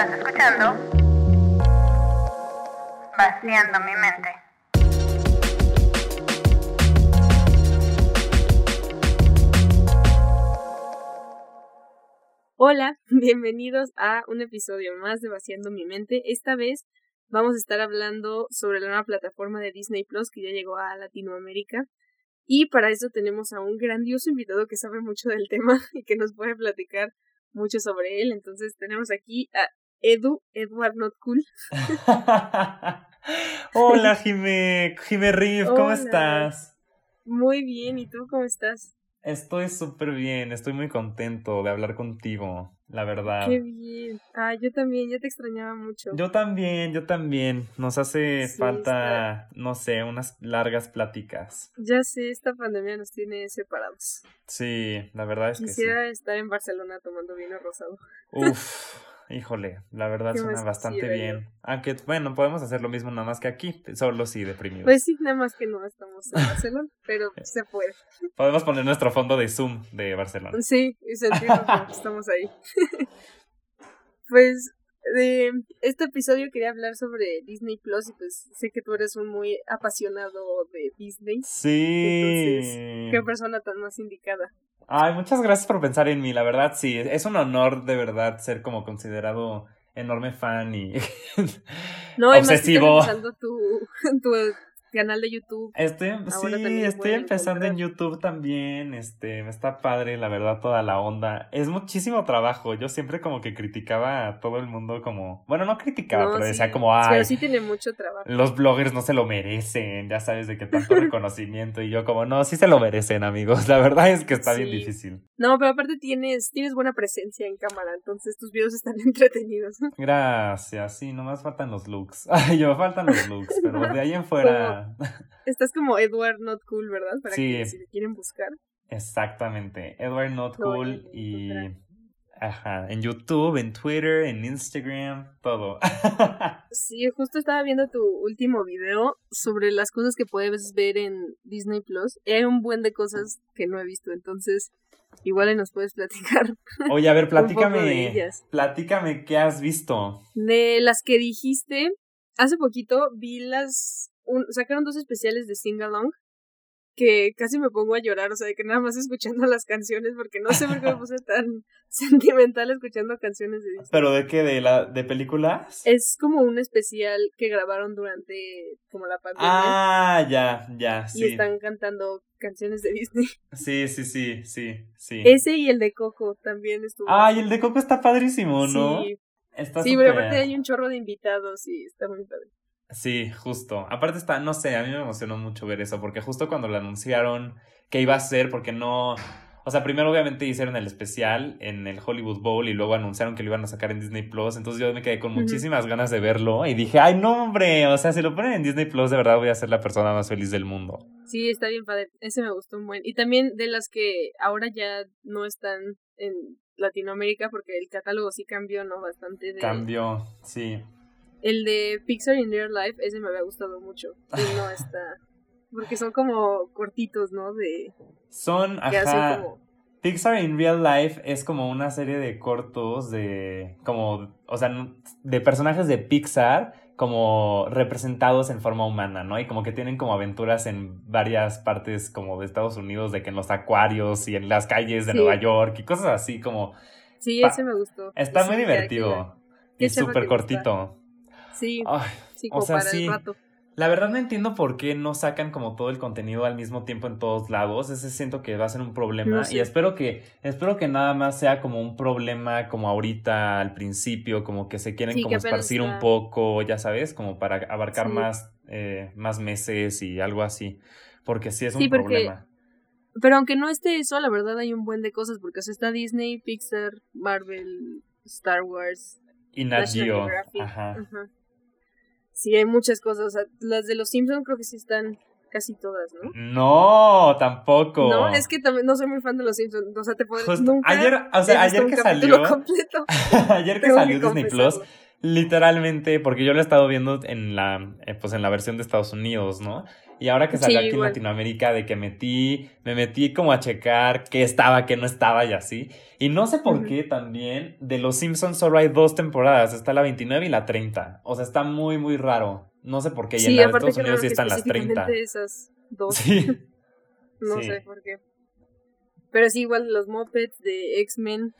Estás escuchando Vaciando mi mente. Hola, bienvenidos a un episodio más de Vaciando mi mente. Esta vez vamos a estar hablando sobre la nueva plataforma de Disney Plus que ya llegó a Latinoamérica. Y para eso tenemos a un grandioso invitado que sabe mucho del tema y que nos puede platicar mucho sobre él. Entonces tenemos aquí a Edu, Edward Not Cool. Hola, Jime, Jime Riff, ¿cómo Hola. estás? Muy bien, ¿y tú cómo estás? Estoy súper bien, estoy muy contento de hablar contigo, la verdad. Qué bien. Ah, yo también, ya te extrañaba mucho. Yo también, yo también. Nos hace Sí, falta, no sé, unas largas pláticas. Ya sé, esta pandemia nos tiene separados. Sí, la verdad es que sí. Quisiera estar en Barcelona tomando vino rosado. Uf, híjole, la verdad ¿Qué suena bastante bien. Aunque, bueno, podemos hacer lo mismo nada más que aquí, solo sí deprimidos. Pues sí, nada más que no estamos en Barcelona, pero se puede. Podemos poner nuestro fondo de Zoom de Barcelona. Sí, y sentirnos como que estamos ahí. pues de este episodio quería hablar sobre Disney Plus y pues sé que tú eres un muy apasionado de Disney. Sí. ¿Qué persona tan más indicada? Ay, muchas gracias por pensar en mí, la verdad sí, es un honor de verdad ser como considerado enorme fan y No, y más que Obsesivo. tu canal de YouTube. Estoy, Ahora sí, también estoy empezando en. YouTube también, este, está padre, la verdad, toda la onda. Es muchísimo trabajo, yo siempre como que criticaba a todo el mundo como, bueno, no criticaba, No, pero sí, decía como, ay, Pero sí tiene mucho trabajo. los bloggers no se lo merecen, ya sabes, de que tanto reconocimiento, y yo como, no, sí se lo merecen, amigos, la verdad es que está bien Sí. difícil. No, pero aparte tienes, tienes buena presencia en cámara, entonces tus videos están entretenidos. Gracias, sí, nomás faltan los looks. Ay, yo faltan los looks, pero de ahí en fuera. Estás como Edward Not Cool, ¿verdad? Para Sí. que si te quieren buscar. Exactamente. Edward Not Cool y. Ajá, en YouTube, en Twitter, en Instagram, todo. Sí, justo estaba viendo tu último video sobre las cosas que puedes ver en Disney Plus. Y hay un buen de cosas que no he visto, entonces igual nos puedes platicar Oye, a ver, platícame. Platícame qué has visto. De las que dijiste, hace poquito vi las. Un- sacaron dos especiales de Sing Along que casi me pongo a llorar, o sea, de que nada más escuchando las canciones, porque no sé por qué me puse tan sentimental escuchando canciones de Disney. ¿Pero de qué? ¿De la de películas? Es como un especial que grabaron durante como la pandemia Ah, ya, ya, y sí. están cantando canciones de Disney. Sí, sí, sí, sí, sí. Ese y el de Coco también estuvo. Ay, el de Coco está padrísimo, ¿no? Sí, Está sí pero súper- aparte hay un chorro de invitados y está muy padre. Sí, justo. Aparte está, no sé, a mí me emocionó mucho ver eso, porque justo cuando lo anunciaron que iba a ser, porque no, o sea, primero obviamente hicieron el especial en el Hollywood Bowl y luego anunciaron que lo iban a sacar en Disney Plus, entonces yo me quedé con muchísimas ganas de verlo y dije, ay, no, hombre, o sea, si lo ponen en Disney Plus, de verdad voy a ser la persona más feliz del mundo. Sí, está bien padre. Ese me gustó un buen. Y también de las que ahora ya no están en Latinoamérica porque el catálogo sí cambió, ¿no? Bastante. De... Cambio, sí. El de Pixar in Real Life, ese me había gustado mucho. Y no está. Porque son como cortitos, ¿no? De. Son, ajá, como. Pixar in Real Life es como una serie de cortos de, como, o sea, de personajes de Pixar como representados en forma humana, ¿no? Y como que tienen como aventuras en varias partes como de Estados Unidos, de que en los acuarios y en las calles de Sí. Nueva York y cosas así como... Sí, ese me gustó. Está muy divertido y súper cortito. Sí, Ay, sí, o como sea, para sí. el rato. La verdad no entiendo por qué no sacan como todo el contenido al mismo tiempo en todos lados. Ese siento que va a ser un problema. No. Y espero que, espero que nada más sea como un problema como ahorita al principio, como que se quieren Sí, como esparcir un poco, ya sabes, como para abarcar Sí. más, eh, más meses y algo así. Porque sí es un Sí, porque- problema. Pero aunque no esté eso, la verdad hay un buen de cosas. Porque o sea, está Disney, Pixar, Marvel, Star Wars, Y Nat Geo. Ajá. Sí, hay muchas cosas. O sea, las de los Simpsons creo que sí están casi todas, ¿no? No, tampoco. No, es que también no soy muy fan de los Simpsons. O sea, te puedes. Justo- nunca ayer, o sea, ayer que salió, completo. ayer que Tengo que salió Disney Plus. Literalmente, porque yo lo he estado viendo en la, eh, pues en la versión de Estados Unidos, ¿no? Y ahora que salió aquí en Latinoamérica, de que metí, me metí como a checar qué estaba, qué no estaba y así. Y no sé por qué también de Los Simpsons solo hay dos temporadas, está la 29 y la 30. O sea, está muy, muy raro. No sé por qué. Y en la de Estados Unidos sí están las 30. Esas dos. Sí. no sé por qué. Pero sí, igual los mopeds de X-Men.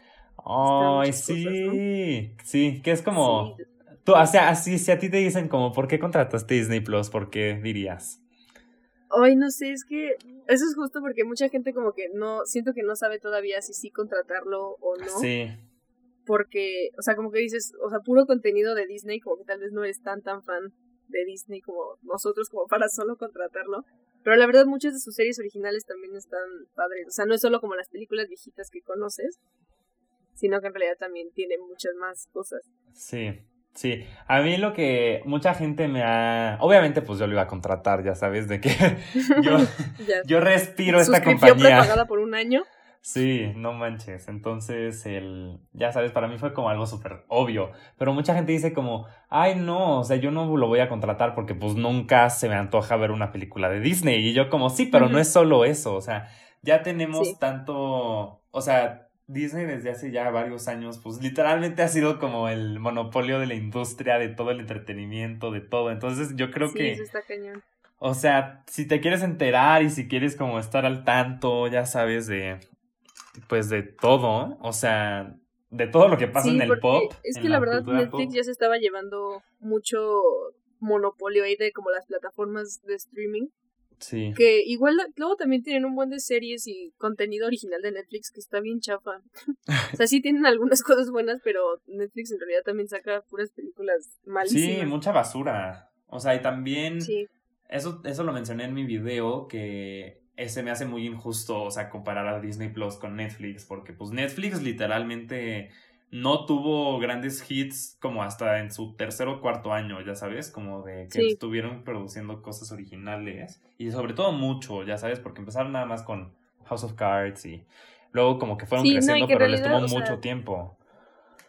Ay, sí. Sí, que es como. Tú, o sea, así, si a ti te dicen como, ¿por qué contrataste Disney Plus? ¿Por qué dirías? Ay, no sé, es que eso es justo porque mucha gente como que no, siento que no sabe todavía si sí contratarlo o no. Sí. Porque, o sea, como que dices, o sea, puro contenido de Disney, como que tal vez no eres tan tan fan de Disney como nosotros, como para solo contratarlo. Pero la verdad muchas de sus series originales también están padres. O sea, no es solo como las películas viejitas que conoces, sino que en realidad también tiene muchas más cosas. Sí, Sí, a mí lo que mucha gente me ha... Obviamente pues yo lo iba a contratar, ya sabes, de que yo, yo respiro esta compañía. pagada por un año? Sí, no manches. Entonces, el, ya sabes, para mí fue como algo súper obvio. Pero mucha gente dice como, ay no, o sea, yo no lo voy a contratar porque pues nunca se me antoja ver una película de Disney. Y yo como, sí, pero no es solo eso. O sea, ya tenemos tanto, o sea, Disney desde hace ya varios años, pues literalmente ha sido como el monopolio de la industria, de todo el entretenimiento, de todo. Entonces yo creo que... Eso está cañón. O sea, si te quieres enterar y si quieres como estar al tanto, ya sabes, de... Pues de todo, o sea, de todo lo que pasa en el pop. Es que la, verdad Netflix ya se estaba llevando mucho monopolio ahí de como las plataformas de streaming. Sí. Que igual luego también tienen un buen de series y contenido original de Netflix que está bien chafa. o sea, sí tienen algunas cosas buenas, pero Netflix en realidad también saca puras películas malísimas. Sí, mucha basura. O sea, y también... Sí. Eso, eso lo mencioné en mi video, que ese me hace muy injusto, o sea, comparar a Disney Plus con Netflix, porque pues Netflix literalmente no tuvo grandes hits como hasta en su tercer o cuarto año, ya sabes, como de que estuvieron produciendo cosas originales y sobre todo mucho, ya sabes, porque empezaron nada más con House of Cards y luego como que fueron creciendo, pero les tomó mucho tiempo.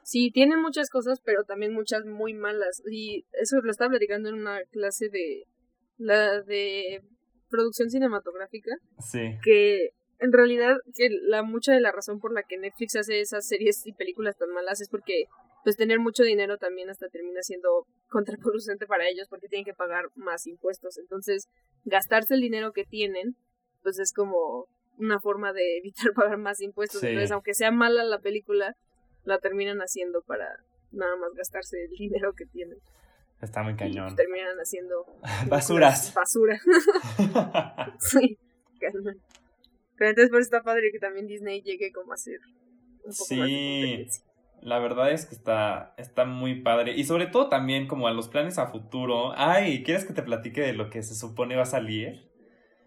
Sí, tienen muchas cosas, pero también muchas muy malas y eso lo estaba platicando en una clase de la de producción cinematográfica. Sí. Que en realidad que la mucha de la razón por la que Netflix hace esas series y películas tan malas es porque pues tener mucho dinero también hasta termina siendo contraproducente para ellos porque tienen que pagar más impuestos. Entonces, gastarse el dinero que tienen, pues es como una forma de evitar pagar más impuestos. Entonces, aunque sea mala la película, la terminan haciendo para nada más gastarse el dinero que tienen. Está muy cañón. Y terminan haciendo basuras. Basura. sí, cañón. Pero entonces por eso está padre que también Disney llegue como a ser un poco sí. La verdad es que está, está muy padre. Y sobre todo también como a los planes a futuro. Ay, ¿quieres que te platique de lo que se supone va a salir?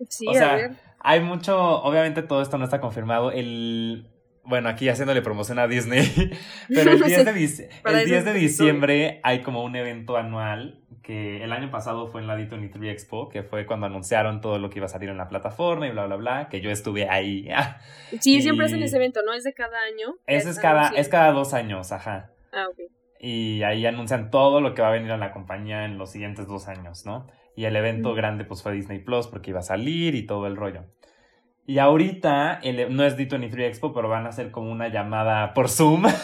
Sí, o sea, a ver. hay mucho, obviamente todo esto no está confirmado. El, bueno, aquí haciéndole promoción a Disney, pero el 10 de, el 10 de diciembre hay como un evento anual que el año pasado fue en la D23 Expo, que fue cuando anunciaron todo lo que iba a salir en la plataforma y bla, bla, bla, que yo estuve ahí. sí, siempre hacen ese evento, ¿no? ¿Es de cada año? Ese es cada, es cada dos años, ajá. Ah, ok. Y ahí anuncian todo lo que va a venir a la compañía en los siguientes dos años, ¿no? Y el evento grande pues fue Disney Plus porque iba a salir y todo el rollo. Y ahorita, el, no es D23 Expo, pero van a hacer como una llamada por Zoom.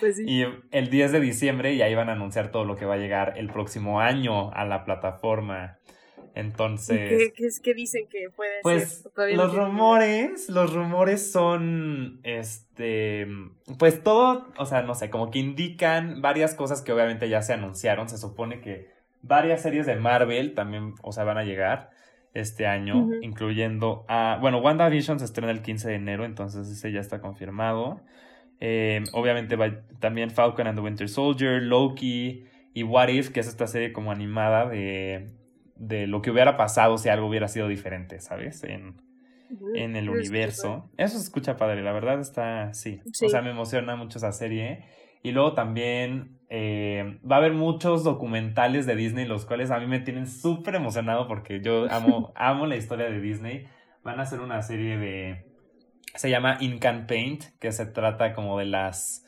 Pues y el 10 de diciembre y ahí van a anunciar todo lo que va a llegar el próximo año a la plataforma. Entonces. ¿Qué, qué, dicen que puede pues, ser? Pues los rumores, los rumores son, este, pues todo, o sea, no sé, como que indican varias cosas que obviamente ya se anunciaron. Se supone que varias series de Marvel también, o sea, van a llegar este año, incluyendo a, bueno, WandaVision se estrena el 15 de enero, entonces ese ya está confirmado. Eh, obviamente va también Falcon and the Winter Soldier, Loki y What If, que es esta serie como animada de, de lo que hubiera pasado si algo hubiera sido diferente, ¿sabes? En, en el universo. Eso se escucha padre, la verdad está, sí. O sea, me emociona mucho esa serie. Y luego también eh, va a haber muchos documentales de Disney, los cuales a mí me tienen súper emocionado porque yo amo, amo la historia de Disney. Van a hacer una serie de se llama In Can Paint, que se trata como de las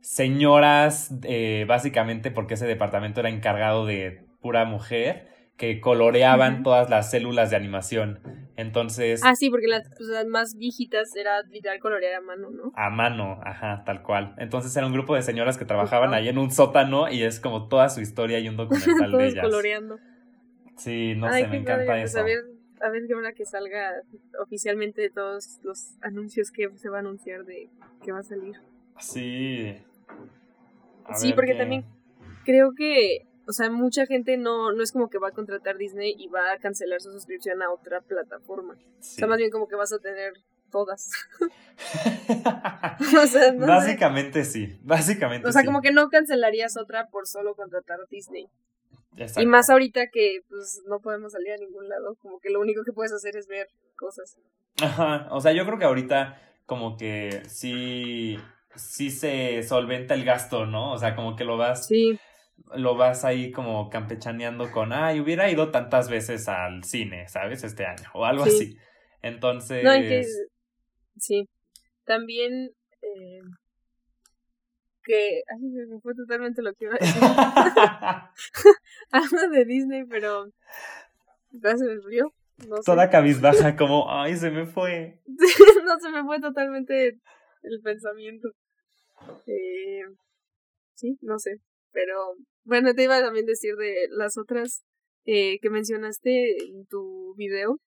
señoras, eh, básicamente porque ese departamento era encargado de pura mujer, que coloreaban todas las células de animación. Entonces. Ah, sí, porque las, pues, las, más viejitas era literal colorear a mano, ¿no? A mano, ajá, tal cual. Entonces era un grupo de señoras que trabajaban ahí en un sótano y es como toda su historia y un documental de ellas. coloreando. Sí, no sé, me encanta pues, eso. a ver, a ver qué hora que salga oficialmente todos los anuncios que se va a anunciar de que va a salir. Sí. sí, porque también creo que o sea, mucha gente no, no es como que va a contratar Disney y va a cancelar su suscripción a otra plataforma. O sea, más bien como que vas a tener todas. o sea, Básicamente sí, básicamente O sea, como que no cancelarías otra por solo contratar Disney. Exacto. Y más ahorita que pues no podemos salir a ningún lado, como que lo único que puedes hacer es ver cosas. Ajá, o sea, yo creo que ahorita como que sí sí se solventa el gasto, ¿no? O sea, como que lo vas sí lo vas ahí como campechaneando con, ay, hubiera ido tantas veces al cine, ¿sabes? Este año, o algo así. Entonces... No, que, sí. También... Eh, que... Ay, me fue totalmente lo que iba a decir. Hablo de Disney, pero... ¿Ya se me frío? No Toda cabizbaja, como, ay, se me fue. no, se me fue totalmente el pensamiento. Eh, sí, no sé. Pero bueno, te iba a también decir de las otras eh, que mencionaste en tu video.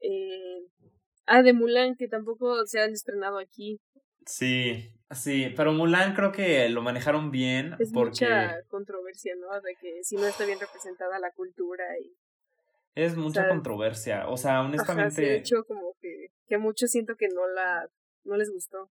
Eh, ah, de Mulan, que tampoco se han estrenado aquí. Sí, sí, pero Mulan creo que lo manejaron bien. Es porque... mucha controversia, ¿no? De que si no está bien representada la cultura y... Es mucha controversia, o sea, honestamente... de hecho, como que, que muchos siento que no la... no les gustó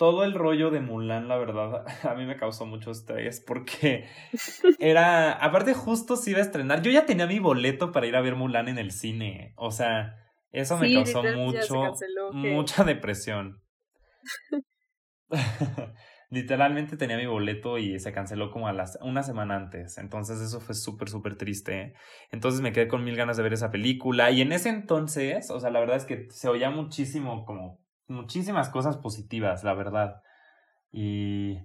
todo el rollo de Mulan, la verdad, a mí me causó mucho estrés porque era, aparte justo se iba a estrenar, yo ya tenía mi boleto para ir a ver Mulan en el cine, o sea, eso me causó mucho, mucha depresión. Literalmente tenía mi boleto y se canceló como a las una semana antes. Entonces eso fue súper, súper triste. Entonces me quedé con mil ganas de ver esa película. Y en ese entonces, o sea, la verdad es que se oía muchísimo como muchísimas cosas positivas, la verdad. Y,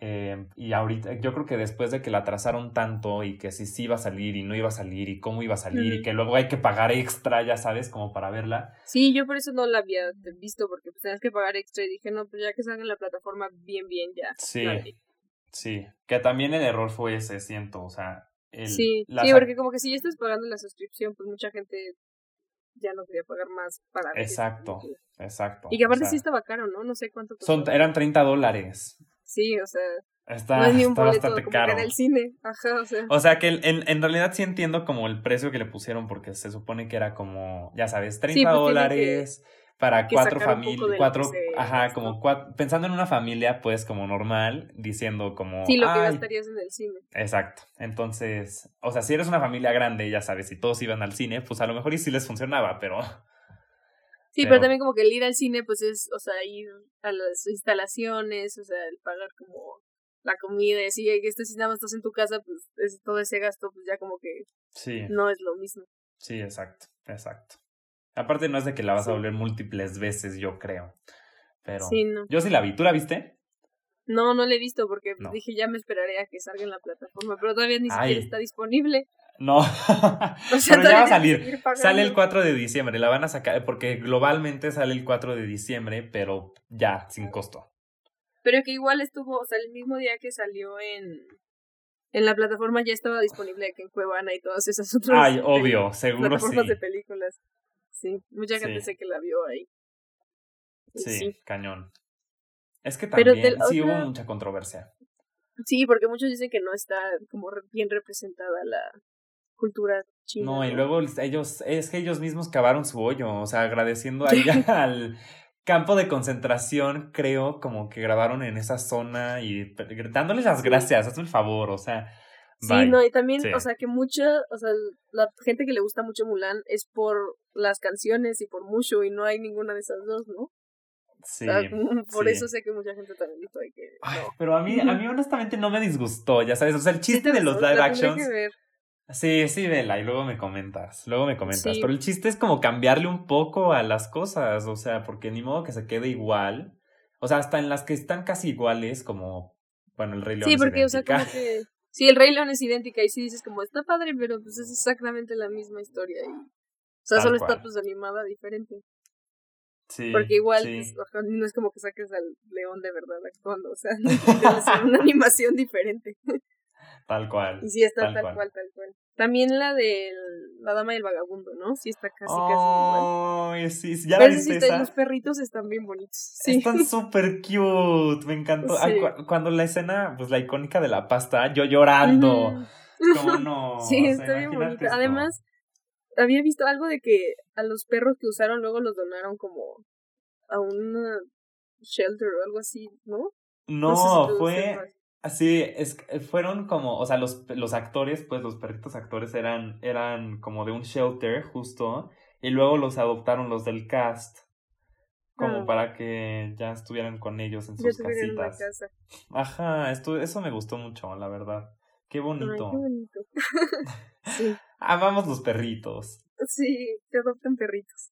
eh, y ahorita, yo creo que después de que la trazaron tanto y que si sí iba a salir y no iba a salir y cómo iba a salir y que luego hay que pagar extra, ya sabes, como para verla. Sí, yo por eso no la había visto, porque pues tenías que pagar extra y dije, no, pues ya que salga en la plataforma bien, bien, ya. Sí, sí, que también el error fue ese, siento, o sea. El, sí, sí, porque como que si ya estás pagando la suscripción, pues mucha gente ya no quería pagar más para Exacto, exacto. Y que aparte sí estaba caro, ¿no? No sé cuánto Son, eran 30 dólares. Sí, o sea. Está, no es ni un bastante caro. en el cine. Ajá, o sea. O sea que en, en realidad sí entiendo como el precio que le pusieron porque se supone que era como, ya sabes, 30 pues dólares para cuatro familias, cuatro, ajá, como cuatro, pensando en una familia, pues como normal, diciendo como... Sí, lo que gastarías en el cine. Exacto. Entonces, o sea, si eres una familia grande, ya sabes, si todos iban al cine, pues a lo mejor y sí les funcionaba, pero... Sí, pero, también como que el ir al cine, pues es, o sea, ir a las instalaciones, o sea, el pagar como la comida, y si esto si nada más estás en tu casa, pues es, todo ese gasto, pues ya como que sí. no es lo mismo. Sí, exacto, exacto. Aparte no es de que la vas a volver múltiples veces, yo creo. Pero yo sí la vi. ¿Tú la viste? No, no la he visto porque dije ya me esperaré a que salga en la plataforma, pero todavía ni siquiera está disponible. No, pero ya va a salir. Sale el 4 de diciembre, la van a sacar porque globalmente sale el 4 de diciembre, pero ya, sin costo. Pero que igual estuvo, o sea, el mismo día que salió en, en la plataforma ya estaba disponible que en Cuevana y todas esas otras Ay, obvio, seguro plataformas sí. de películas. Sí, mucha gente sé que la vio ahí. Sí, cañón. Es que también sí hubo mucha controversia. Sí, porque muchos dicen que no está como bien representada la cultura china. No, y luego ellos, es que ellos mismos cavaron su hoyo, o sea, agradeciendo ahí al campo de concentración, creo, como que grabaron en esa zona y dándoles las gracias, hazme el favor, o sea, Sí, no, y también, o sea, que mucha, o sea, la gente que le gusta mucho Mulan es por las canciones y por mucho, y no hay ninguna de esas dos, ¿no? Sí. por eso sé que mucha gente también dijo que. pero a mí, a mí honestamente no me disgustó, ya sabes. O sea, el chiste de los live actions. Sí, sí, vela, y luego me comentas, luego me comentas. Pero el chiste es como cambiarle un poco a las cosas, o sea, porque ni modo que se quede igual. O sea, hasta en las que están casi iguales, como, bueno, el Rey León. Sí, porque, o sea, como que Sí, el Rey León es idéntica y sí dices como está padre, pero pues es exactamente la misma historia. Y, o sea, Tal solo cual. está pues animada diferente. Sí. Porque igual sí. pues, no es como que saques al león de verdad actuando. O sea, ser una animación diferente. Tal cual. Y sí está Tal tal, cual. cual. tal cual. También la de La Dama y el Vagabundo, ¿no? Sí está casi, casi igual. Sí, sí, ya la sí viste está- esa. los perritos están bien bonitos. Sí. Están súper cute, me encantó. Ay, Sí. cu- cuando la escena, pues la icónica de la pasta, yo llorando. ¿Cómo no? Sí, O sea, está bien esto. Además, había visto algo de que a los perros que usaron luego los donaron como a un shelter o algo así, ¿no? No, sé si tú fue así, es, que fueron como, o sea, los, los actores, pues los perritos actores eran, eran como de un shelter justo, y luego los adoptaron los del cast, como Ah. para que ya estuvieran con ellos en sus casitas. casa. Ajá, esto, eso me gustó mucho, la verdad. Qué Ay, bonito. qué bonito. sí, Amamos los perritos. sí, que adoptan perritos.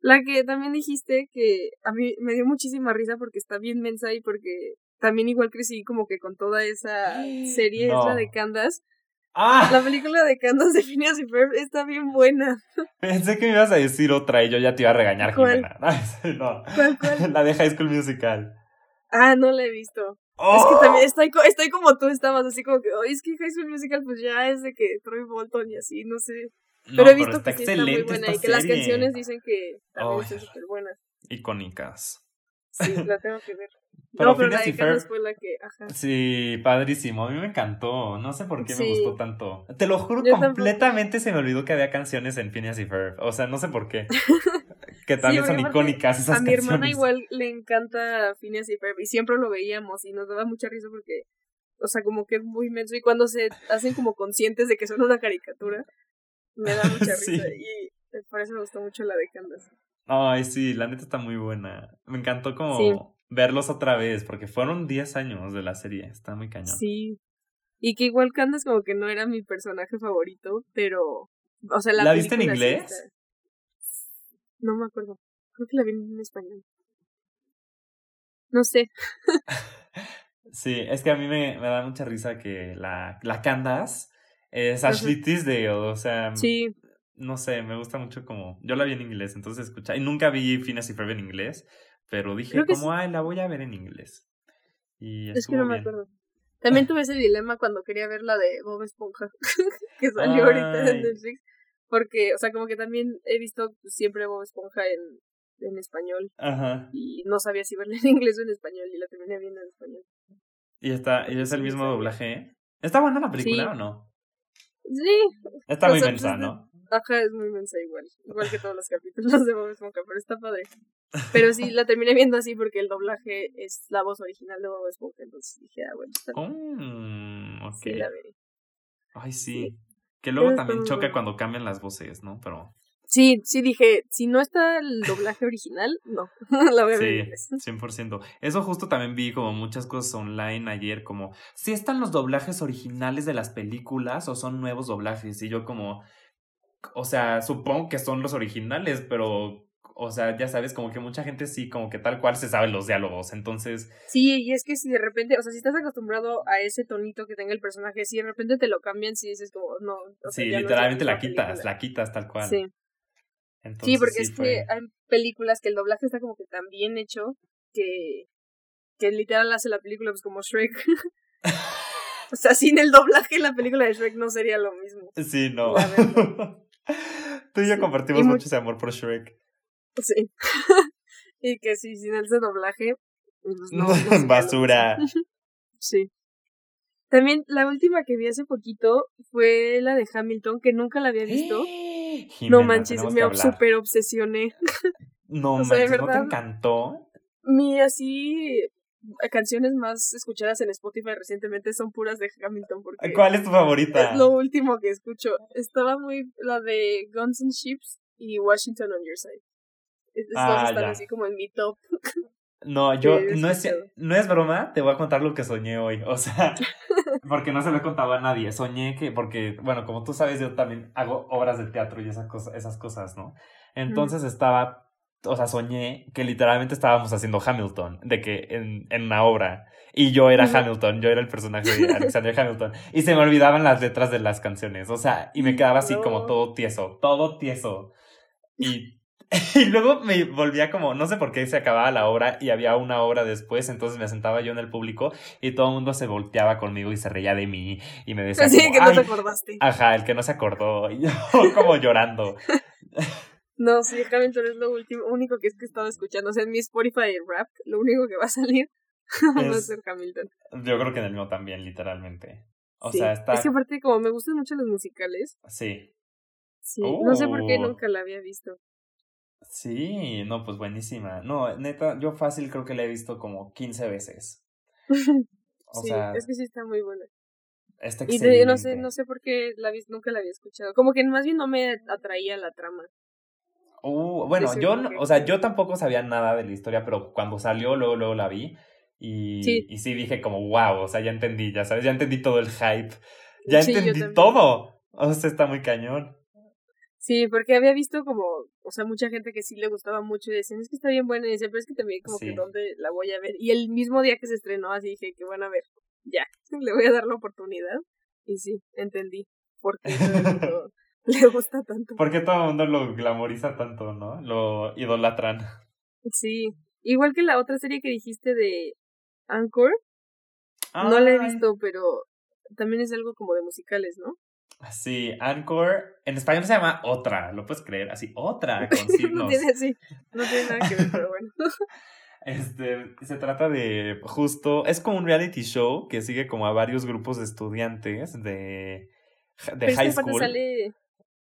La que también dijiste que a mí me dio muchísima risa porque está bien mensa y porque también igual crecí como que con toda esa serie, es la de Candace. ¡Ah! La película de Candace de Phineas y Ferb está bien buena. Pensé que me ibas a decir otra y yo ya te iba a regañar, ¿Cuál? No. ¿Cuál, cuál? La de High School Musical. Ah, no la he visto. ¡Oh! Es que también estoy, co- estoy como tú estabas, así como que, "Ay, es que High School Musical pues ya es de que Troy Bolton y así, no sé. No, Pero he visto está que sí está muy buena esta y que las canciones dicen que también Ay. están súper buenas. Icónicas. Sí, la tengo que ver. Pero no, pero la de y Ferb- fue la que, ajá. Sí, padrísimo. A mí me encantó. No sé por qué me gustó tanto. Te lo juro, Yo tampoco. completamente se me olvidó que había canciones en Phineas y Ferb. O sea, no sé por qué. Que también son icónicas esas A mi hermana canciones. igual le encanta Phineas y Ferb y siempre lo veíamos y nos daba mucha risa porque, o sea, como que es muy inmenso y cuando se hacen como conscientes de que son una caricatura, me da mucha risa Sí. y eh, por eso me gustó mucho la de Candace. Ay, sí, la neta está muy buena. Me encantó como. Verlos otra vez, porque fueron 10 años de la serie. Está muy cañón. Sí. Y que igual Candace como que no era mi personaje favorito, pero, o sea, la, ¿La viste en sí inglés? está- No me acuerdo. Creo que la vi en español. No sé. Sí, es que a mí me, me da mucha risa que la, la Candace es Ashley Tisdale, o sea, Sí, no sé, me gusta mucho como, yo la vi en inglés, entonces escucha, y nunca vi Phineas y Ferb en inglés, pero dije como, ay, la voy a ver en inglés. Y es que no me acuerdo. También tuve ese dilema cuando quería ver la de Bob Esponja, que salió ahorita en Netflix. Porque, o sea, como que también he visto siempre Bob Esponja en, en español Ajá. y no sabía si verla en inglés o en español y la terminé viendo en español. Y está, y es el mismo doblaje. ¿Está buena la película Sí. o no? Sí, Está muy mensa, pues, ¿no? Ajá, es muy mensa igual. Igual que todos los capítulos de Bob Esponja, pero está padre. Pero sí, la terminé viendo así porque el doblaje es la voz original de Bob Esponja. Entonces dije, ah, bueno, está bien. Mm, ok. Sí, la veré. Ay, sí. Sí. Que luego Pero también choca cuando cambian las voces, ¿no? Pero Sí, sí dije, si no está el doblaje original, no. la voy a ver sí, inglés. 100%. Eso justo también vi como muchas cosas online ayer, como si están los doblajes originales de las películas o son nuevos doblajes. Y yo como, o sea, supongo que son los originales, pero, o sea, ya sabes, como que mucha gente sí, como que tal cual se sabe los diálogos. Entonces, Sí, y es que si de repente, o sea, si estás acostumbrado a ese tonito que tenga el personaje, si de repente te lo cambian, si dices como, no. O sea, sí, ya no es literalmente la quitas, película. la quitas tal cual. Sí. Entonces, Sí, porque es fue- que hay películas que el doblaje está como que tan bien hecho que, que literal hace la película pues como Shrek. o sea, sin el doblaje la película de Shrek no sería lo mismo. Sí, no. Tú y yo Sí. compartimos Y mucho ese amor por Shrek. Sí. y que sí, sin ese doblaje, pues no. Basura. Sí. También la última que vi hace poquito fue la de Hamilton, que nunca la había visto. Jimena, no manches, me super obsesioné. No o sea, de manches, ¿no te encantó? Mi así canciones más escuchadas en Spotify recientemente son puras de Hamilton porque ¿Cuál es tu favorita? es lo último que escucho. Estaba muy la de Guns and Ships y Washington on Your Side. Es- Esas Ah, están ya. así como en mi top. No, yo, no es, no es broma, te voy a contar lo que soñé hoy. O sea, porque no se lo he contado a nadie. Soñé que, porque, bueno, como tú sabes, yo también hago obras de teatro y esas cosas, esas cosas ¿no? Entonces estaba, o sea, soñé que literalmente estábamos haciendo Hamilton, de que en, en una obra. Y yo era Hamilton, yo era el personaje de Alexander Hamilton. Y se me olvidaban las letras de las canciones, o sea, y me quedaba así como todo tieso, todo tieso. Y, y luego me volvía como, no sé por qué se acababa la obra y había una obra después, entonces me sentaba yo en el público y todo el mundo se volteaba conmigo y se reía de mí y me decía... Sí, que no te acordaste. Ajá, el que no se acordó, y yo como llorando. No, sí, Hamilton es lo último, único que es que he estado escuchando. O sea, en mi Spotify rap, lo único que va a salir va a ser Hamilton. Yo creo que en el mío también, literalmente. O Sí, sea, está... Es que aparte, como me gustan mucho los musicales, Sí, sí. No sé por qué Oh. nunca la había visto. sí, no, pues buenísima. No, neta, yo fácil creo que la he visto como 15 veces. O sí, sea, es que sí está muy buena. está Y excelente. de- no sé, no sé por qué la vi, nunca la había escuchado. Como que más bien no me atraía la trama. Uh, bueno, yo, o sea, yo tampoco sabía nada de la historia, pero cuando salió, luego, luego la vi. Y Sí. y sí dije como, wow, o sea, ya entendí, ya sabes, ya entendí todo el hype. Ya Sí, entendí todo. O sea, está muy cañón. Sí, porque había visto como, o sea, mucha gente que sí le gustaba mucho y decían, es que está bien buena, y pero es que también como Sí. que dónde la voy a ver. Y el mismo día que se estrenó, así dije, que van a ver, ya, le voy a dar la oportunidad. Y sí, entendí por qué todo le gusta tanto. ¿Por qué todo el mundo lo glamoriza tanto, no? Lo idolatran. Sí, igual que la otra serie que dijiste de Anchor, no la he visto, pero también es algo como de musicales, ¿no? Sí, Anchor. En español se llama Otra, ¿lo puedes creer? Así, Otra, con no tiene, sí, no tiene nada que ver, pero bueno. Este, se trata de justo, es como un reality show que sigue como a varios grupos de estudiantes de, de Pero high school. sale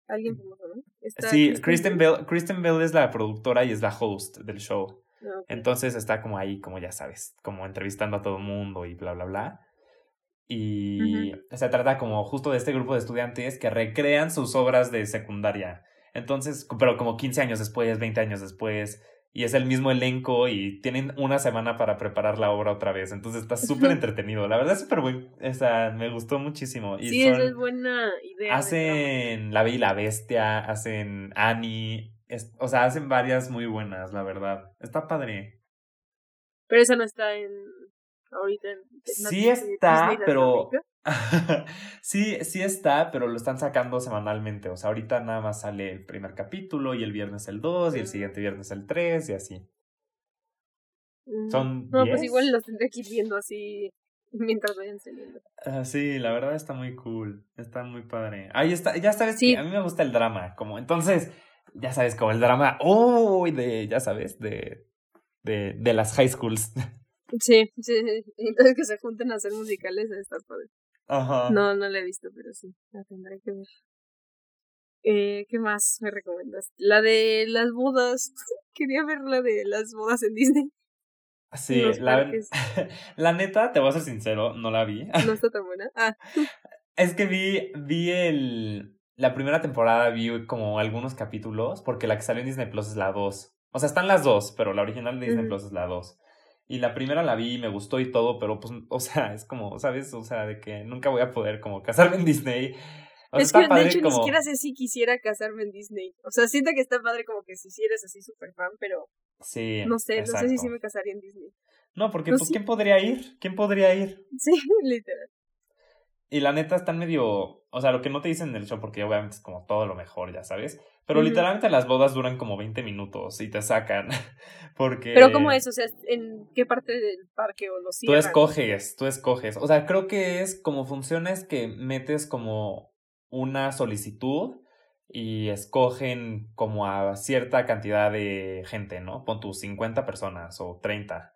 alguien famoso, ¿no? Está Sí, Kristen Bell, Kristen Bell es la productora y es la host del show. Ah. Entonces está como ahí, como ya sabes, como entrevistando a todo el mundo y bla, bla, bla. Y se trata como justo de este grupo de estudiantes que recrean sus obras de secundaria. Entonces, pero como 15 años después, 20 años después, y es el mismo elenco y tienen una semana para preparar la obra otra vez. Entonces está súper entretenido. La verdad es súper buen, o sea, me gustó muchísimo. Y sí, son- esa es buena idea. Hacen La Bella y la Bestia, hacen Annie, es- o sea, hacen varias muy buenas, la verdad. Está padre. Pero esa no está en. Ahorita en. Sí está, pero-. sí, sí está, pero lo están sacando semanalmente. O sea, ahorita nada más sale el primer capítulo y el viernes el 2 y el siguiente viernes el 3 y así. Mm. Son No, pues 10. igual los tendré que ir viendo así mientras vayan saliendo. Ah, sí, la verdad está muy cool. Está muy padre. Ahí está, ya sabes Sí. que a mí me gusta el drama. Como entonces, ya sabes, como el drama, uy, de, ya sabes, de, de, de las high schools. Sí, sí, sí. Entonces que se junten a hacer musicales a estar padre. Ajá. No, no la he visto, pero sí, la tendré que ver. Eh, ¿Qué más me recomiendas? La de las bodas. Quería ver la de las bodas en Disney. Sí, la, la neta, te voy a ser sincero, no la vi. No está tan buena. Ah, Es que vi, vi el. La primera temporada vi como algunos capítulos, porque la que salió en Disney Plus es la 2. O sea, están las dos, pero la original de Disney. Plus es la 2. Y la primera la vi y me gustó y todo, pero pues, o sea, es como, ¿sabes? O sea, de que nunca voy a poder como casarme en Disney. O sea, es que de hecho ni siquiera sé si quisiera casarme en Disney. O sea, siento que está padre como que si sí eres así súper fan, pero Sí. no sé, no sé si sí me casaría en Disney. No, porque No, pues, sí. ¿quién podría ir? ¿Quién podría ir? Sí, literal. Y la neta están medio, o sea, lo que no te dicen en el show, porque obviamente es como todo lo mejor, ya sabes. Pero literalmente las bodas duran como 20 minutos y te sacan. Porque Pero ¿cómo es? O sea, ¿en qué parte del parque o lo tú cierran? escoges, tú escoges. O sea, creo que es como funciones que metes como una solicitud y escogen como a cierta cantidad de gente, ¿no? Pon tus 50 personas o 30.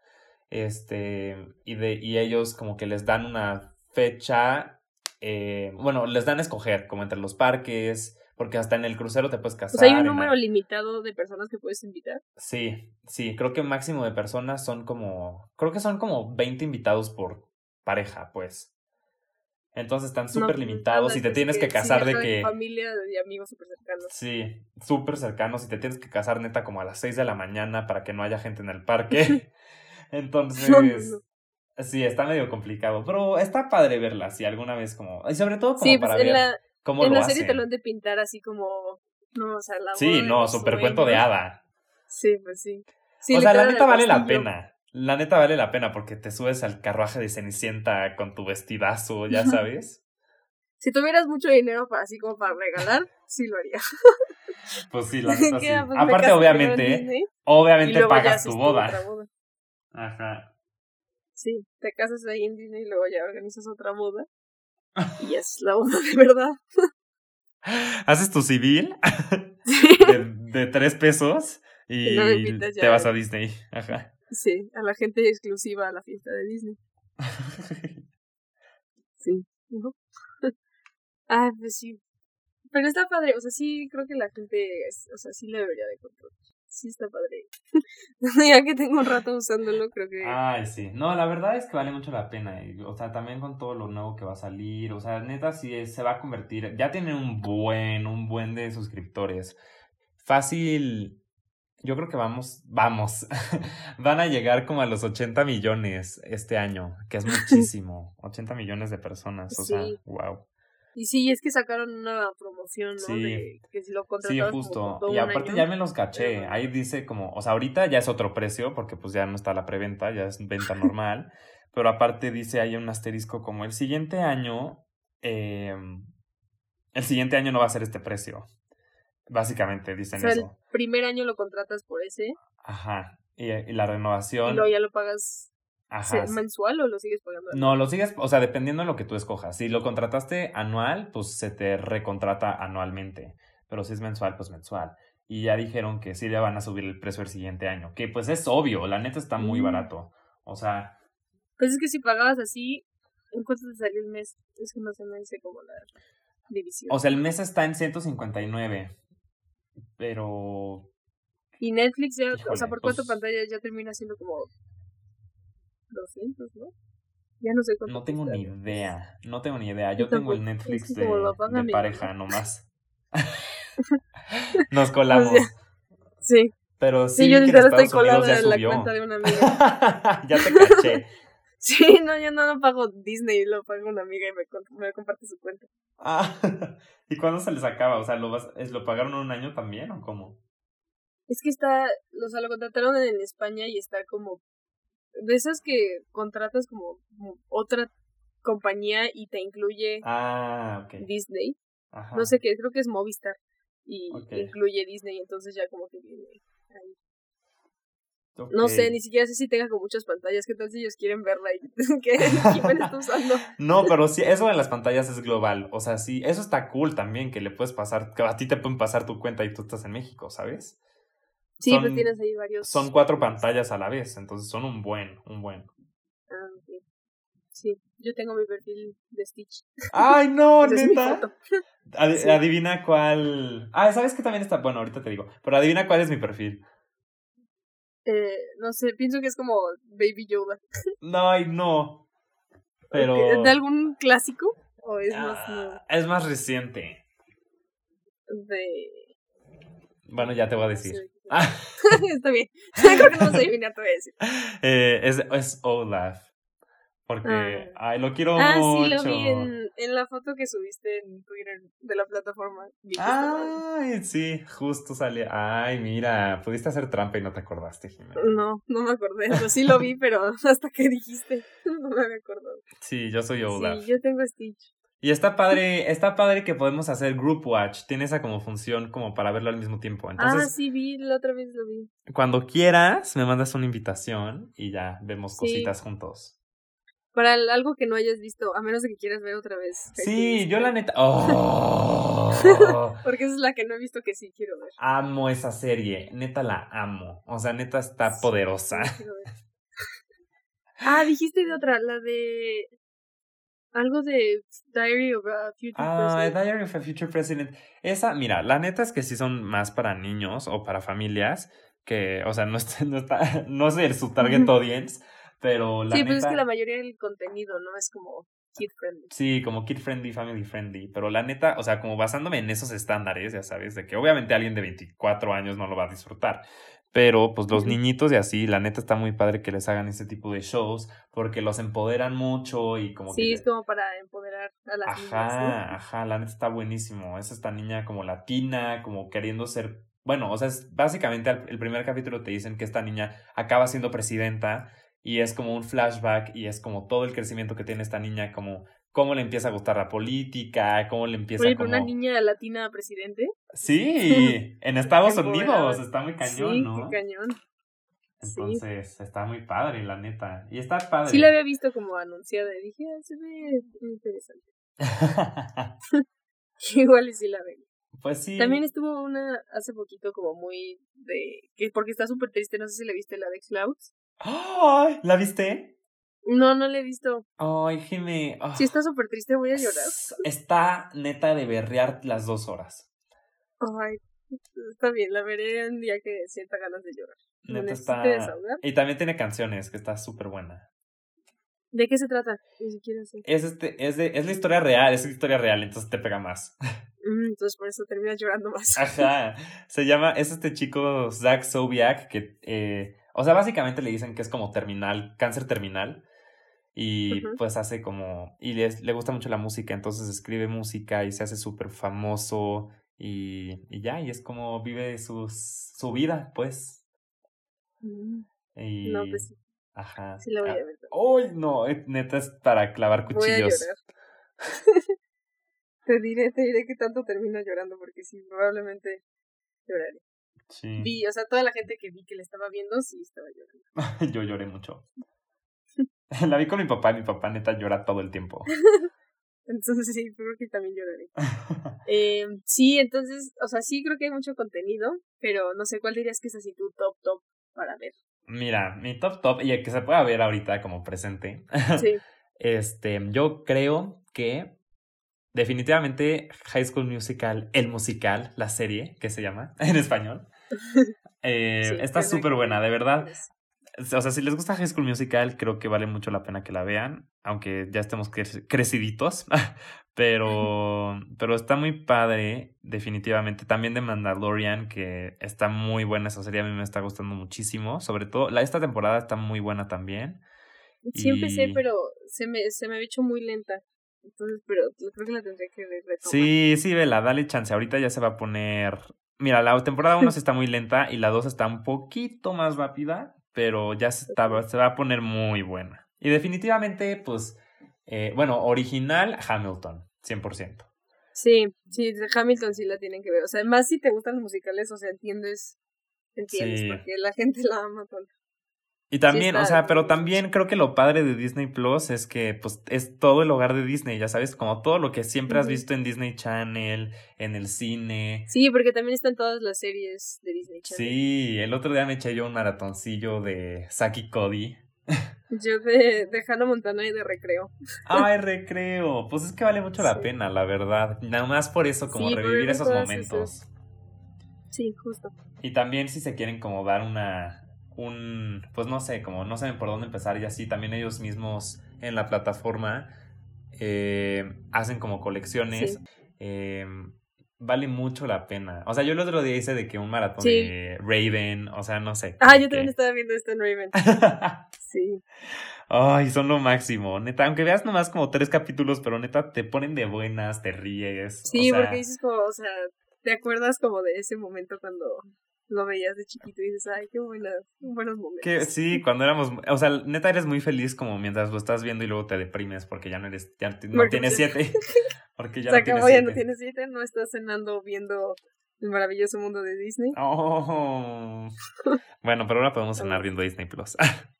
Este, y, de, y ellos como que les dan una fecha, eh, bueno, les dan a escoger como entre los parques, porque hasta en el crucero te puedes O casar. sea, hay un en número limitado de personas que puedes invitar. Sí, sí, creo que máximo de personas son como, creo que son como 20 invitados por pareja, pues. Entonces están súper pues, limitados y te tienes que casar de que... Familia y amigos súper cercanos. Sí, súper cercanos y te tienes que casar neta como a las 6 de la mañana para que no haya gente en el parque. Entonces, No, no, no. Sí, está medio complicado, pero está padre verla, si alguna vez como... Y sobre todo como Sí, para pues ver la, cómo en lo la serie te lo han de pintar así como. No, o sea, la Sí, no, los súper cuento de hada. Sí, pues sí. Sí, o sea, la neta vale la pena. La neta vale la pena porque te subes al carruaje de Cenicienta con tu vestidazo, ya sabes. Si tuvieras mucho dinero para así como para regalar, sí lo haría. Pues sí, la neta sí. Que, pues, Aparte, obviamente, Disney, y obviamente pagas tu boda. boda. Ajá. Sí, te casas ahí en Disney y luego ya organizas otra boda. Y es la boda de verdad. Haces tu civil de, de tres pesos y te vas a- Disney. Ajá. Sí, a la gente exclusiva a la fiesta de Disney. Sí. Ujú. ah, pues sí. Pero está padre, o sea, sí creo que la gente, es- o sea, sí le debería de controlar. Sí está padre. ya que tengo un rato usándolo, creo que... Ay, sí. No, la verdad es que vale mucho la pena. y, o sea, también con todo lo nuevo que va a salir. O sea, neta, sí es- se va a convertir. Ya tiene un buen, un buen de suscriptores. Fácil. Yo creo que vamos, vamos. Van a llegar como a los 80 millones este año, que es muchísimo. 80 millones de personas. O sea, wow. Y sí, es que sacaron una promoción, ¿no? Sí. De que si lo Sí, contratabas como justo. todo Y aparte año, ya me los caché. Ajá. Ahí dice como, o sea, ahorita ya es otro precio porque pues ya no está la preventa, ya es venta normal. Pero aparte dice ahí un asterisco como el siguiente año, eh, el siguiente año no va a ser este precio. Básicamente O dicen sea, el eso. primer año lo contratas por ese Ajá. Y, y la y renovación, luego ya lo pagas ajá. mensual o lo sigues pagando. No, lo sigues, o sea, dependiendo de lo que tú escojas. Si lo contrataste anual, pues se te recontrata anualmente. Pero si es mensual, pues mensual. Y ya dijeron que sí le van a subir el precio el siguiente año. Que pues es obvio, la neta está muy Mm. barato. O sea, Pues es que si pagabas así, ¿en cuánto te salió el mes? Es que no se me dice como la división. o sea, el mes está en 159. Pero y Netflix ya, o sea, por pues- pantallas ya termina siendo como 200, ¿no? Ya no sé cuánto. no tengo ni idea. No tengo ni idea. Yo tengo el. Netflix de, de mi pareja nomás. Nos colamos. Sí, Pero sí, sí, yo que en estoy colada en la cuenta de una amiga. ya te caché. Sí, no, yo no lo pago Disney, lo pago una amiga y me comparte su cuenta. Ah, ¿y cuándo se les acaba? O sea, ¿lo, vas, es, ¿lo pagaron un año también o cómo? Es que está, o sea, lo contrataron en España y está como de esas que contratas como como otra compañía y te incluye Ah. Disney. Ajá. No sé qué, creo que es Movistar y incluye Disney, entonces ya como que viene ahí. No sé, ni siquiera sé si tenga con muchas pantallas, qué tal si ellos quieren verla y qué equipo está usando. No, pero sí, eso de las pantallas es global. O sea, sí, eso está cool también, que le puedes pasar, que a ti te pueden pasar tu cuenta y tú estás en México, ¿sabes? Sí, Son- pues tienes ahí varios. Son cuatro pantallas a la vez, entonces son un buen, un buen. Ah, ok. Sí, yo tengo mi perfil de Stitch. ¡Ay, no, neta! Sí. Adivina cuál. Ah, ¿sabes que también está? Bueno, ahorita te digo. Pero adivina cuál es mi perfil. Eh, no sé, pienso que es como Baby Yoda. No, ay, no. Pero. ¿Es ¿De algún clásico? ¿O es más nuevo? Ah, es más reciente. De. Bueno, ya te voy a decir. sé. Ah, Está bien. Creo que no vas a adivinar, te voy a decir. eh, es, es Olaf. Porque, Ah. ay, lo quiero Ah, mucho. sí, lo vi en, en la foto que subiste en Twitter de la plataforma. Ay, sí, justo sale. Ay, mira, pudiste hacer trampa y no te acordaste, Jimena. No, no me acordé. O sea, sí lo vi, pero hasta que dijiste, no me había acordado. Sí, yo soy Olaf. Sí, yo tengo Stitch. Y está padre, está padre que podemos hacer group watch. Tiene esa como función como para verlo al mismo tiempo. Entonces, ah, sí, vi, la otra vez lo vi. cuando quieras, me mandas una invitación y ya vemos Sí. cositas juntos. Para el- algo que no hayas visto, a menos de que quieras ver otra vez. Sí, yo la neta. ¡Oh! Porque esa es la que no he visto que sí quiero ver. amo esa serie. Neta la amo. O sea, neta está Sí, poderosa. Ah, dijiste de otra, la de. Algo de Diary of a Future Ah, President. Diary of a Future President. Esa, mira, la neta es que sí son más para niños o para familias. Que, o sea, no, está, no, está, no es su target audience. Pero la Sí, neta. pues es que la mayoría del contenido no es como kid friendly. Sí, como kid friendly, family friendly. Pero la neta, o sea, como basándome en esos estándares, ya sabes, de que obviamente alguien de 24 años no lo va a disfrutar. Pero pues los niñitos y así, la neta está muy padre que les hagan ese tipo de shows porque los empoderan mucho y como Sí, que... es como para empoderar a las niñas, ¿no? Ajá, ajá, la neta está buenísimo. Es esta niña como latina, como queriendo ser... bueno, o sea, es básicamente el primer capítulo te dicen que esta niña acaba siendo presidenta y es como un flashback y es como todo el crecimiento que tiene esta niña, como cómo le empieza a gustar la política, cómo le empieza Oye, como... una niña latina presidente. Sí, en Estados Unidos, está muy cañón, sí, ¿no? qué cañón. sí. Entonces, está muy padre, la neta. Y está padre. Sí la había visto como anunciada y dije, ah, se ve interesante. Igual y sí la veo. pues sí. También estuvo una hace poquito como muy de... que Porque está súper triste, no sé si le viste la de Clouds. ¡Ay! ¿La viste? No, no la he visto. Ay, Jimmy. ah. Si está súper triste voy a llorar. Está neta de berrear las dos horas. Ay, está bien, la veré un día que sienta ganas de llorar. Neta está. desahogar. Y también tiene canciones, que está súper buena. ¿De qué se trata? Ni siquiera sé. Es este, es de, es la historia real, es la historia real, entonces te pega más. Mm, entonces por eso terminas llorando más. Ajá. Se llama, es este chico Zach Sobiak, que, eh, o sea, básicamente le dicen que es como terminal, cáncer terminal. Y pues hace como, y le, le gusta mucho la música, entonces escribe música y se hace súper famoso y, y ya, y es como vive sus, su vida, pues. Mm, Y, No, pues sí, Ajá. sí la voy a ver. ¡Ay, no! eh, Neta es para clavar Voy a cuchillos. llorar. te diré, te diré que tanto termino llorando porque sí, probablemente lloraré. Sí. Vi, o sea, toda la gente que vi que le estaba viendo, sí estaba llorando. Yo lloré mucho. La vi con mi papá y mi papá neta llora todo el tiempo. Entonces sí, creo que también lloraré. Eh, sí, entonces, o sea, sí creo que hay mucho contenido, pero no sé cuál dirías que es así tu top top para ver. Mira, mi top top, y el que se pueda ver ahorita como presente, Sí. este, yo creo que definitivamente High School Musical, el musical, la serie que se llama en español, eh, Sí, está súper buena, de verdad. O sea, si les gusta High School Musical, creo que vale mucho la pena que la vean, aunque ya estemos cre- creciditos, pero, pero está muy padre, definitivamente. También de Mandalorian, que está muy buena esa serie, a mí me está gustando muchísimo. Sobre todo, la, esta temporada está muy buena también. Sí empecé, Y- pero se me, se me había hecho muy lenta. Entonces, pero creo que la tendré que re- retomar. Sí, sí, vela, dale chance. Ahorita ya se va a poner. Mira, la temporada 1 sí está muy lenta y la 2 está un poquito más rápida, pero ya se, está- se va a poner muy buena. Y definitivamente, pues, eh, bueno, original Hamilton, 100%. Sí, sí, Hamilton sí la tienen que ver. O sea, más si te gustan los musicales, o sea, entiendes, entiendes, Sí. porque la gente la ama tanto. Y también, o sea, pero también creo que lo padre de Disney Plus es que, pues, es todo el hogar de Disney, ya sabes, como todo lo que siempre has visto en Disney Channel, en el cine. Sí, porque también están todas las series de Disney Channel. Sí, el otro día me eché yo un maratoncillo de Saki Cody. Yo de, de Hannah Montana y de Recreo. Ay, recreo. Pues es que vale mucho la pena, la verdad. Nada más por eso, como Sí, revivir esos momentos. Sí, justo. Y también si se quieren como dar una, un, pues no sé, como no saben por dónde empezar y así, también ellos mismos en la plataforma eh, hacen como colecciones. Sí. Eh, vale mucho la pena. O sea, yo el otro día hice de que un maratón Sí. de Raven, o sea, no sé. Ah, yo también estaba viendo esto en Raven. Sí. Ay, son lo máximo, neta, aunque veas nomás como tres capítulos, pero neta te ponen de buenas, te ríes. Sí, o sea, porque dices como, o sea, te acuerdas como de ese momento cuando lo veías de chiquito y dices, ay, qué buenas, buenos momentos. que sí, cuando éramos, o sea, neta eres muy feliz como mientras lo estás viendo y luego te deprimes porque ya no eres, ya no Porque tienes ya- siete, porque ya Se no tienes acabó, ya no siete. tienes siete, no estás cenando viendo el maravilloso mundo de Disney. Oh. Bueno, pero ahora podemos cenar viendo Disney Plus.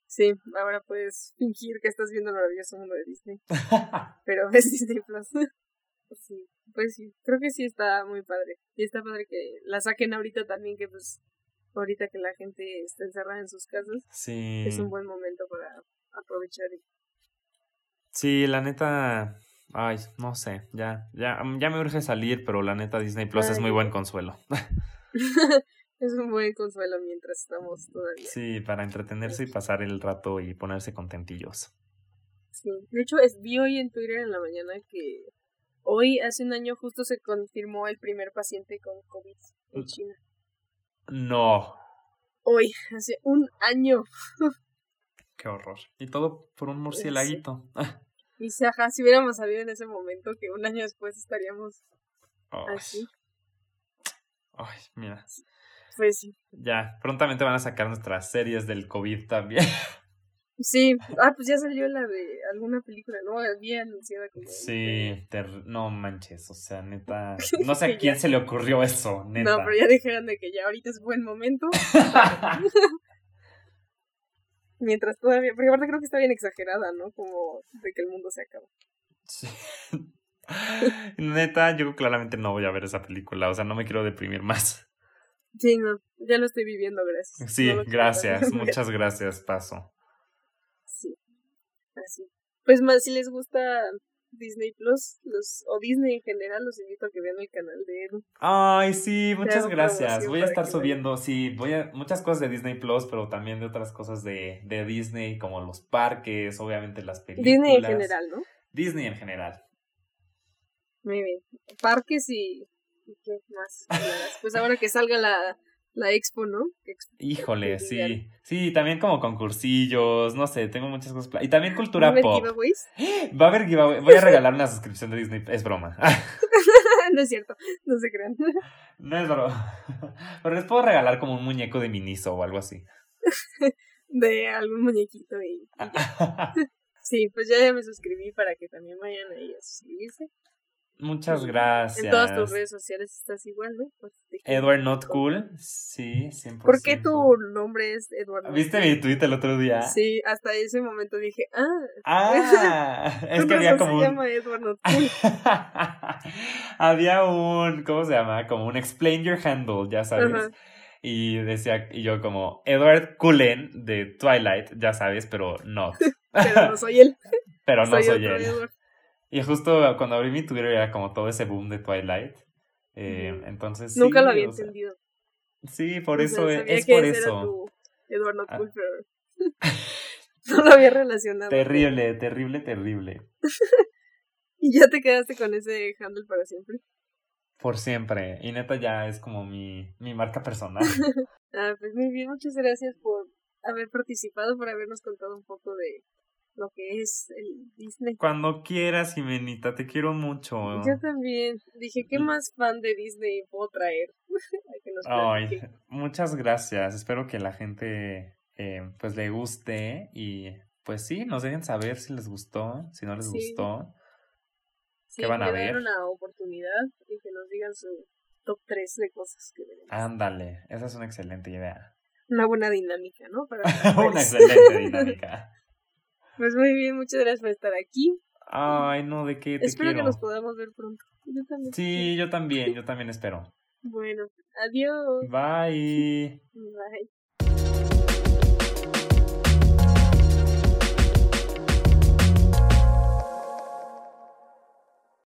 Sí, ahora puedes fingir que estás viendo el maravilloso mundo de Disney, pero ves Disney Plus. sí, pues sí, creo que sí está muy padre. Y está padre que la saquen ahorita también, que pues ahorita que la gente está encerrada en sus casas, sí. es un buen momento para aprovechar. y- Sí, la neta, ay, no sé, ya, ya, ya me urge salir, pero la neta Disney Plus es muy buen consuelo. es un buen consuelo mientras estamos todavía. Sí, para entretenerse y pasar el rato y ponerse contentillos. Sí. De hecho, es, vi hoy en Twitter en la mañana que hoy, hace un año, justo se confirmó el primer paciente con COVID en. China. No, Hoy, hace un año. qué horror. Y todo por un murcielaguito. Y si, ajá, si hubiéramos sabido en ese momento que un año después estaríamos Ay, así. ay, mira. Pues sí. Ya, prontamente van a sacar nuestras series del COVID también. Sí, ah, pues ya salió la de alguna película, ¿no? Había anunciada como. Sí, no manches, o sea, neta. No sé a quién se le ocurrió eso, neta. No, pero ya dijeron de que ya ahorita es buen momento. Mientras todavía. Porque aparte creo que está bien exagerada, ¿no? Como de que el mundo se acaba. Sí. Neta, yo claramente no voy a ver esa película, o sea, no me quiero deprimir más. Sí, no, ya lo estoy viviendo, gracias. Sí, gracias, muchas gracias, paso. Así. Pues más si les gusta Disney Plus los, o Disney en general, los invito a que vean el canal de Edu. Ay, sí, muchas gracias. Voy a estar subiendo, sí, voy a muchas cosas de Disney Plus, pero también de otras cosas de, de Disney, como los parques, obviamente las películas. Disney en general, ¿no? Disney en general. Muy bien. Parques y, y qué más. pues ahora que salga la la expo, ¿no? Híjole, sí. Sí, también como concursillos, no sé, tengo muchas cosas. Y también cultura ¿Va a haber pop. Giveaways? Va a haber giveaways. Voy a regalar una suscripción de Disney. Es broma. no es cierto, no se crean. No es broma. Pero les puedo regalar como un muñeco de Miniso o algo así. de algún muñequito y, Sí, pues ya me suscribí para que también vayan ahí a suscribirse. Muchas gracias. En todas tus redes sociales estás igual, ¿no? Pues Edward Not Cool, sí, 100%. ¿Por qué tu nombre es Edward Not ¿Viste mi tweet el otro día? Sí, hasta ese momento dije, ah. Ah, es que había como se llama Edward Not Cool. había un, ¿cómo se llama? Como un explain your handle, ya sabes. Y decía, y yo como, Edward Cullen de Twilight, ya sabes, pero not. pero no soy él. pero no soy, él. Y justo cuando abrí mi Twitter era como todo ese boom de Twilight. Eh, entonces. Nunca lo había entendido. Sí, por eso es, por eso. Eduardo ah. no lo había relacionado. Terrible, terrible, terrible. ¿Y ya te quedaste con ese handle para siempre? Por siempre. Y neta ya es como mi, mi marca personal. ah, pues muy bien, muchas gracias por haber participado, por habernos contado un poco de, lo que es el Disney. Cuando quieras, Jimenita, te quiero mucho. Yo también. Dije, ¿qué más fan de Disney puedo traer? Ay, muchas gracias. Espero que la gente eh, pues le guste y pues sí, nos dejen saber si les gustó, si no les gustó. ¿Qué van a ver? una oportunidad y que nos digan su top 3 de cosas que veremos. Ándale, esa es una excelente idea. Una buena dinámica, ¿no? Para una excelente dinámica. Pues muy bien, muchas gracias por estar aquí. Ay, no, de qué te Espero que nos podamos ver pronto. Yo también. Sí, yo también, yo también espero. Bueno, adiós. Bye. Bye.